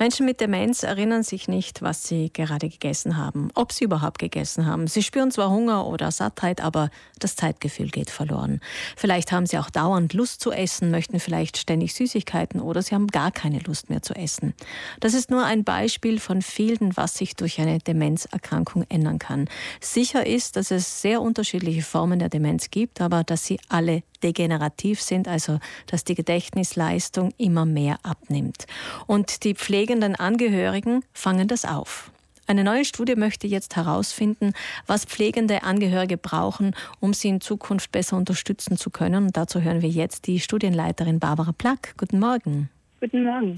Menschen mit Demenz erinnern sich nicht, was sie gerade gegessen haben, ob sie überhaupt gegessen haben. Sie spüren zwar Hunger oder Sattheit, aber das Zeitgefühl geht verloren. Vielleicht haben sie auch dauernd Lust zu essen, möchten vielleicht ständig Süßigkeiten oder sie haben gar keine Lust mehr zu essen. Das ist nur ein Beispiel von vielen, was sich durch eine Demenzerkrankung ändern kann. Sicher ist, dass es sehr unterschiedliche Formen der Demenz gibt, aber dass sie alle degenerativ sind, also dass die Gedächtnisleistung immer mehr abnimmt. Und die pflegenden Angehörigen fangen das auf. Eine neue Studie möchte jetzt herausfinden, was pflegende Angehörige brauchen, um sie in Zukunft besser unterstützen zu können. Und dazu hören wir jetzt die Studienleiterin Barbara Plack. Guten Morgen. Guten Morgen.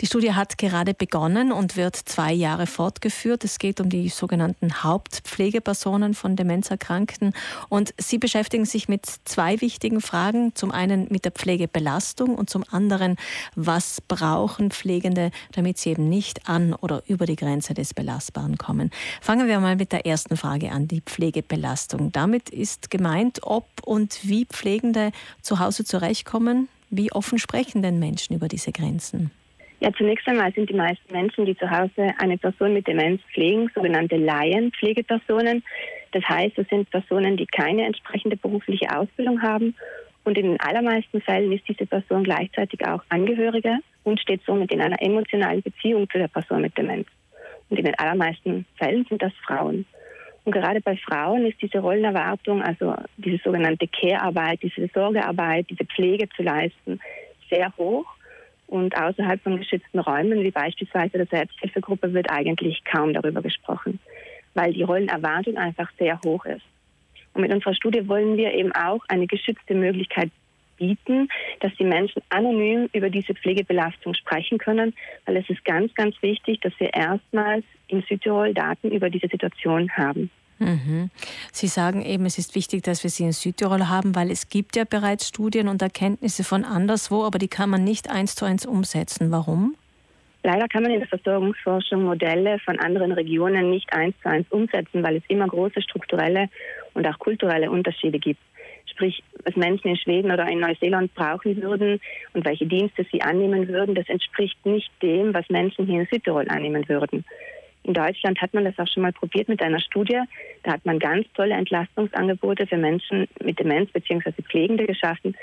Die Studie hat gerade begonnen und wird zwei Jahre fortgeführt. Es geht um die sogenannten Hauptpflegepersonen von Demenzerkrankten. Und Sie beschäftigen sich mit zwei wichtigen Fragen. Zum einen mit der Pflegebelastung und zum anderen, was brauchen Pflegende, damit sie eben nicht an oder über die Grenze des Belastbaren kommen. Fangen wir mal mit der ersten Frage an, die Pflegebelastung. Damit ist gemeint, ob und wie Pflegende zu Hause zurechtkommen wie offen sprechen denn Menschen über diese Grenzen? Ja, zunächst einmal sind die meisten Menschen, die zu Hause eine Person mit Demenz pflegen, sogenannte Laienpflegepersonen. Das heißt, es sind Personen, die keine entsprechende berufliche Ausbildung haben. Und in den allermeisten Fällen ist diese Person gleichzeitig auch Angehörige und steht somit in einer emotionalen Beziehung zu der Person mit Demenz. Und in den allermeisten Fällen sind das Frauen. Und gerade bei Frauen ist diese Rollenerwartung, also diese sogenannte Care-Arbeit, diese Sorgearbeit, diese Pflege zu leisten, sehr hoch. Und außerhalb von geschützten Räumen, wie beispielsweise der Selbsthilfegruppe, wird eigentlich kaum darüber gesprochen, weil die Rollenerwartung einfach sehr hoch ist. Und mit unserer Studie wollen wir eben auch eine geschützte Möglichkeit bieten, dass die Menschen anonym über diese Pflegebelastung sprechen können, weil es ist ganz, ganz wichtig, dass wir erstmals in Südtirol Daten über diese Situation haben. Mhm. Sie sagen eben, es ist wichtig, dass wir sie in Südtirol haben, weil es gibt ja bereits Studien und Erkenntnisse von anderswo, aber die kann man nicht eins zu eins umsetzen. Warum? Leider kann man in der Versorgungsforschung Modelle von anderen Regionen nicht eins zu eins umsetzen, weil es immer große strukturelle und auch kulturelle Unterschiede gibt sprich was Menschen in Schweden oder in Neuseeland brauchen würden und welche Dienste sie annehmen würden, das entspricht nicht dem, was Menschen hier in Südtirol annehmen würden. In Deutschland hat man das auch schon mal probiert mit einer Studie. Da hat man ganz tolle Entlastungsangebote für Menschen mit Demenz bzw. Pflegende geschaffen.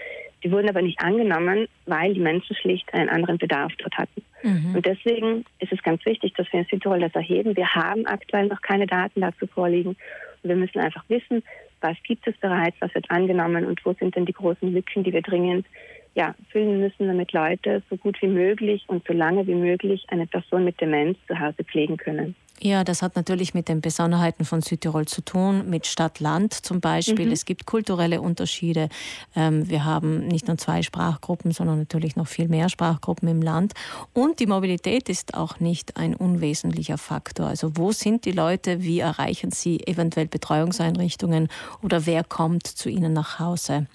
Die wurden aber nicht angenommen, weil die Menschen schlicht einen anderen Bedarf dort hatten. Mhm. Und deswegen ist es ganz wichtig, dass wir in Südtirol das erheben. Wir haben aktuell noch keine Daten dazu vorliegen. Und wir müssen einfach wissen, was gibt es bereits, was wird angenommen und wo sind denn die großen Lücken, die wir dringend ja, füllen müssen, damit Leute so gut wie möglich und so lange wie möglich eine Person mit Demenz zu Hause pflegen können. Ja, das hat natürlich mit den Besonderheiten von Südtirol zu tun, mit Stadt-Land zum Beispiel. Mhm. Es gibt kulturelle Unterschiede. Ähm, wir haben nicht nur zwei Sprachgruppen, sondern natürlich noch viel mehr Sprachgruppen im Land. Und die Mobilität ist auch nicht ein unwesentlicher Faktor. Also wo sind die Leute? Wie erreichen sie eventuell Betreuungseinrichtungen? Oder wer kommt zu ihnen nach Hause?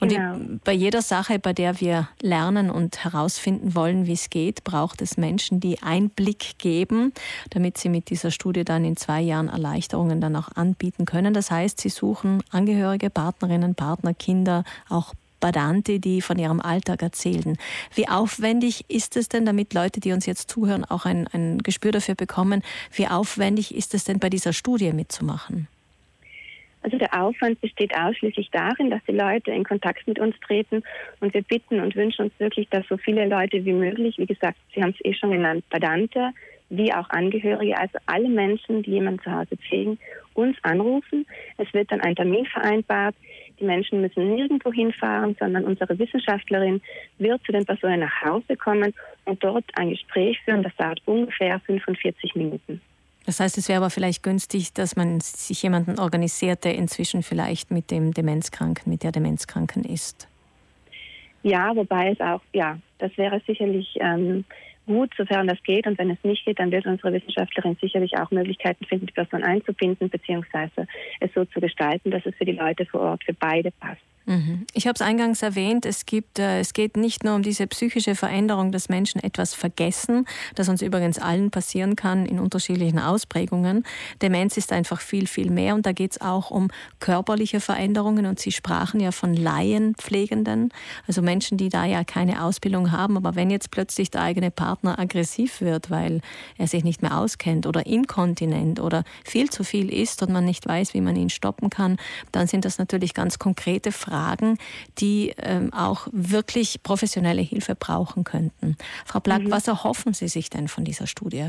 Und genau. die, bei jeder Sache, bei der wir lernen und herausfinden wollen, wie es geht, braucht es Menschen, die Einblick geben, damit sie mit dieser Studie dann in zwei Jahren Erleichterungen dann auch anbieten können. Das heißt, sie suchen Angehörige, Partnerinnen, Partner, Kinder, auch Badante, die von ihrem Alltag erzählen. Wie aufwendig ist es denn, damit Leute, die uns jetzt zuhören, auch ein, ein Gespür dafür bekommen, wie aufwendig ist es denn bei dieser Studie mitzumachen? Also der Aufwand besteht ausschließlich darin, dass die Leute in Kontakt mit uns treten und wir bitten und wünschen uns wirklich, dass so viele Leute wie möglich, wie gesagt, Sie haben es eh schon genannt, Badante, wie auch Angehörige, also alle Menschen, die jemanden zu Hause pflegen, uns anrufen. Es wird dann ein Termin vereinbart. Die Menschen müssen nirgendwo hinfahren, sondern unsere Wissenschaftlerin wird zu den Personen nach Hause kommen und dort ein Gespräch führen. Das dauert ungefähr 45 Minuten. Das heißt, es wäre aber vielleicht günstig, dass man sich jemanden organisiert, der inzwischen vielleicht mit dem Demenzkranken, mit der Demenzkranken ist. Ja, wobei es auch, ja, das wäre sicherlich ähm, gut, sofern das geht. Und wenn es nicht geht, dann wird unsere Wissenschaftlerin sicherlich auch Möglichkeiten finden, die Person einzubinden, beziehungsweise es so zu gestalten, dass es für die Leute vor Ort für beide passt. Mhm. Ich habe es eingangs erwähnt, es, gibt, äh, es geht nicht nur um diese psychische Veränderung, dass Menschen etwas vergessen, das uns übrigens allen passieren kann in unterschiedlichen Ausprägungen. Demenz ist einfach viel, viel mehr und da geht es auch um körperliche Veränderungen und Sie sprachen ja von Laienpflegenden, also Menschen, die da ja keine Ausbildung haben, aber wenn jetzt plötzlich der eigene Partner aggressiv wird, weil er sich nicht mehr auskennt oder inkontinent oder viel zu viel isst und man nicht weiß, wie man ihn stoppen kann, dann sind das natürlich ganz konkrete Fragen Fragen, die ähm, auch wirklich professionelle Hilfe brauchen könnten. Frau Black, mhm. was erhoffen Sie sich denn von dieser Studie?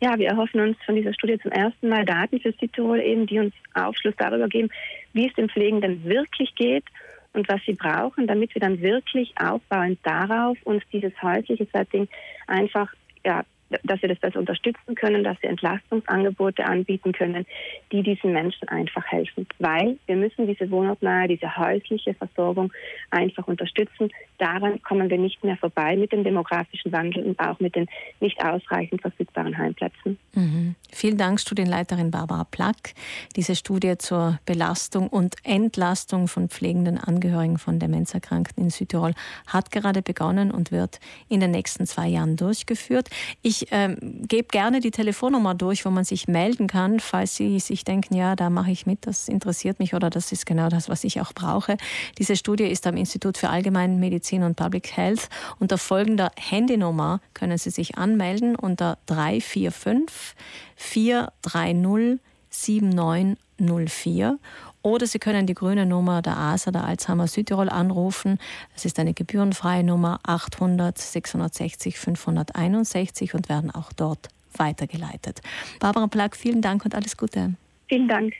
Ja, wir erhoffen uns von dieser Studie zum ersten Mal Daten für Südtirol eben, die uns Aufschluss darüber geben, wie es dem Pflegenden wirklich geht und was sie brauchen, damit wir dann wirklich aufbauend darauf uns dieses häusliche Setting einfach ja, dass wir das besser unterstützen können, dass wir Entlastungsangebote anbieten können, die diesen Menschen einfach helfen. Weil wir müssen diese wohnortnahe, diese häusliche Versorgung einfach unterstützen. Daran kommen wir nicht mehr vorbei mit dem demografischen Wandel und auch mit den nicht ausreichend verfügbaren Heimplätzen. Mhm. Vielen Dank, Studienleiterin Barbara Plack. Diese Studie zur Belastung und Entlastung von pflegenden Angehörigen von Demenzerkrankten in Südtirol hat gerade begonnen und wird in den nächsten zwei Jahren durchgeführt. Ich ähm, gebe gerne die Telefonnummer durch, wo man sich melden kann, falls Sie sich denken, ja, da mache ich mit, das interessiert mich oder das ist genau das, was ich auch brauche. Diese Studie ist am Institut für Allgemeine Medizin und Public Health. Unter folgender Handynummer können Sie sich anmelden unter 345 430 7904 oder Sie können die grüne Nummer der ASA, der Alzheimer Südtirol, anrufen. Das ist eine gebührenfreie Nummer 800 660 561 und werden auch dort weitergeleitet. Barbara Plack, vielen Dank und alles Gute. Vielen Dank.